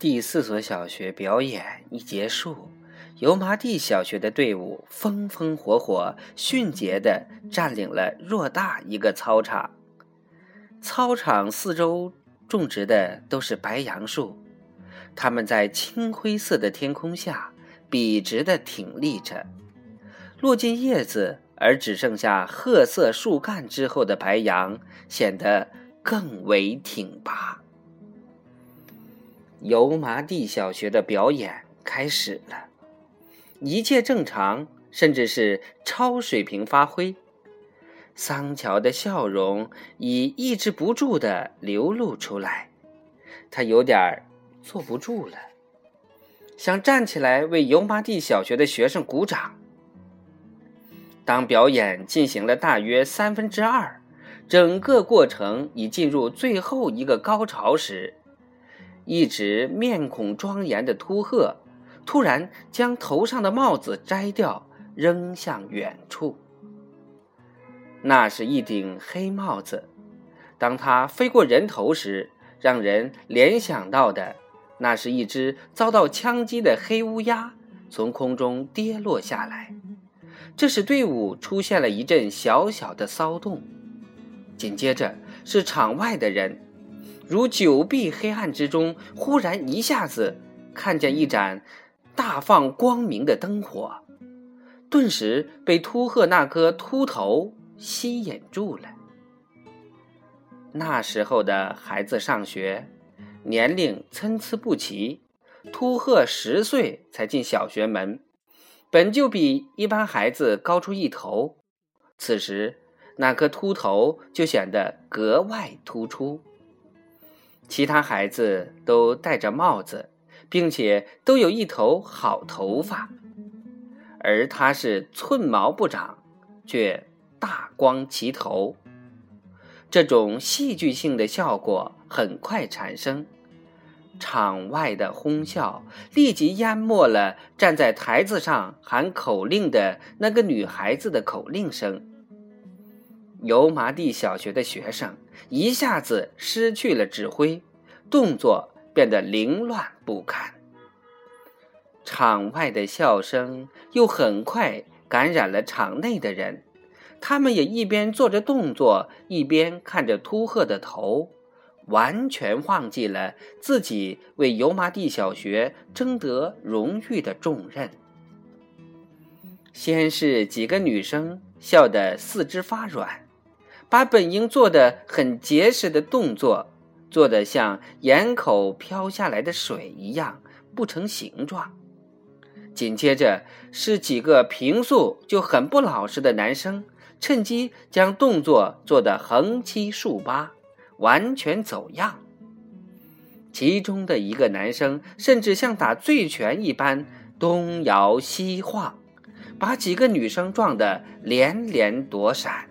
第四所小学表演一结束，油麻地小学的队伍风风火火、迅捷地占领了偌大一个操场。操场四周种植的都是白杨树，它们在青灰色的天空下笔直地挺立着，落尽叶子而只剩下褐色树干之后的白杨显得更为挺拔。油麻地小学的表演开始了，一切正常，甚至是超水平发挥。桑乔的笑容已抑制不住的流露出来，他有点坐不住了，想站起来为油麻地小学的学生鼓掌。当表演进行了大约三分之二，整个过程已进入最后一个高潮时。一直面孔庄严的秃鹤，突然将头上的帽子摘掉，扔向远处。那是一顶黑帽子。当它飞过人头时，让人联想到的，那是一只遭到枪击的黑乌鸦从空中跌落下来。这使队伍出现了一阵小小的骚动。紧接着是场外的人。如久闭黑暗之中，忽然一下子看见一盏大放光明的灯火，顿时被秃鹤那颗秃头吸引住了。那时候的孩子上学，年龄参差不齐，秃鹤十岁才进小学门，本就比一般孩子高出一头，此时那颗秃头就显得格外突出。其他孩子都戴着帽子，并且都有一头好头发，而他是寸毛不长，却大光齐头。这种戏剧性的效果很快产生，场外的哄笑立即淹没了站在台子上喊口令的那个女孩子的口令声。油麻地小学的学生一下子失去了指挥，动作变得凌乱不堪。场外的笑声又很快感染了场内的人，他们也一边做着动作，一边看着秃鹤的头，完全忘记了自己为油麻地小学争得荣誉的重任。先是几个女生笑得四肢发软。把本应做的很结实的动作，做得像眼口飘下来的水一样不成形状。紧接着是几个平素就很不老实的男生，趁机将动作做得横七竖八，完全走样。其中的一个男生甚至像打醉拳一般东摇西晃，把几个女生撞得连连躲闪。